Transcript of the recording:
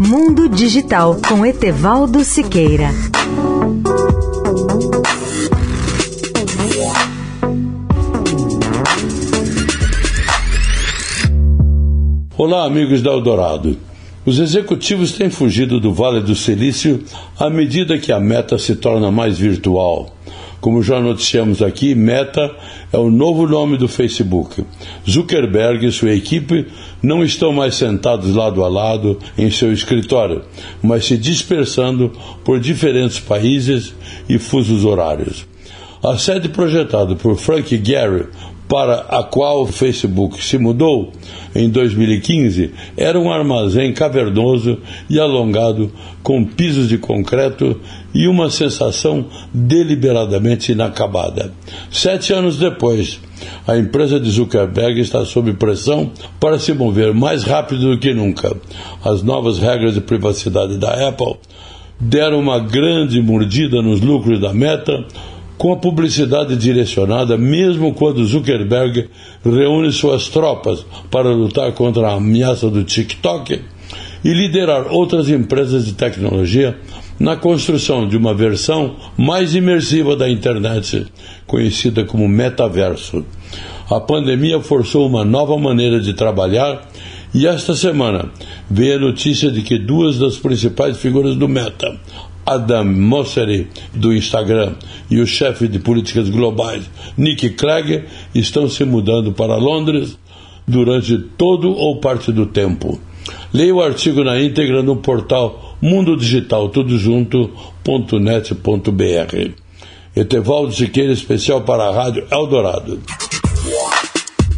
Mundo Digital com Etevaldo Siqueira. Olá, amigos da Eldorado. Os executivos têm fugido do Vale do Silício à medida que a meta se torna mais virtual. Como já noticiamos aqui, Meta é o novo nome do Facebook. Zuckerberg e sua equipe não estão mais sentados lado a lado em seu escritório, mas se dispersando por diferentes países e fusos horários. A sede projetada por Frank Gehry para a qual o Facebook se mudou em 2015 era um armazém cavernoso e alongado com pisos de concreto e uma sensação deliberadamente inacabada. Sete anos depois, a empresa de Zuckerberg está sob pressão para se mover mais rápido do que nunca. As novas regras de privacidade da Apple deram uma grande mordida nos lucros da Meta, com a publicidade direcionada, mesmo quando Zuckerberg reúne suas tropas para lutar contra a ameaça do TikTok e liderar outras empresas de tecnologia na construção de uma versão mais imersiva da internet, conhecida como metaverso. A pandemia forçou uma nova maneira de trabalhar e esta semana veio a notícia de que duas das principais figuras do Meta, Adam Mosseri, do Instagram, e o chefe de políticas globais, Nick Clegg, estão se mudando para Londres durante todo ou parte do tempo. Leia o artigo na íntegra no portal Mundo Digital Tudo Junto.net.br. Etevaldo Siqueira, especial para a Rádio Eldorado.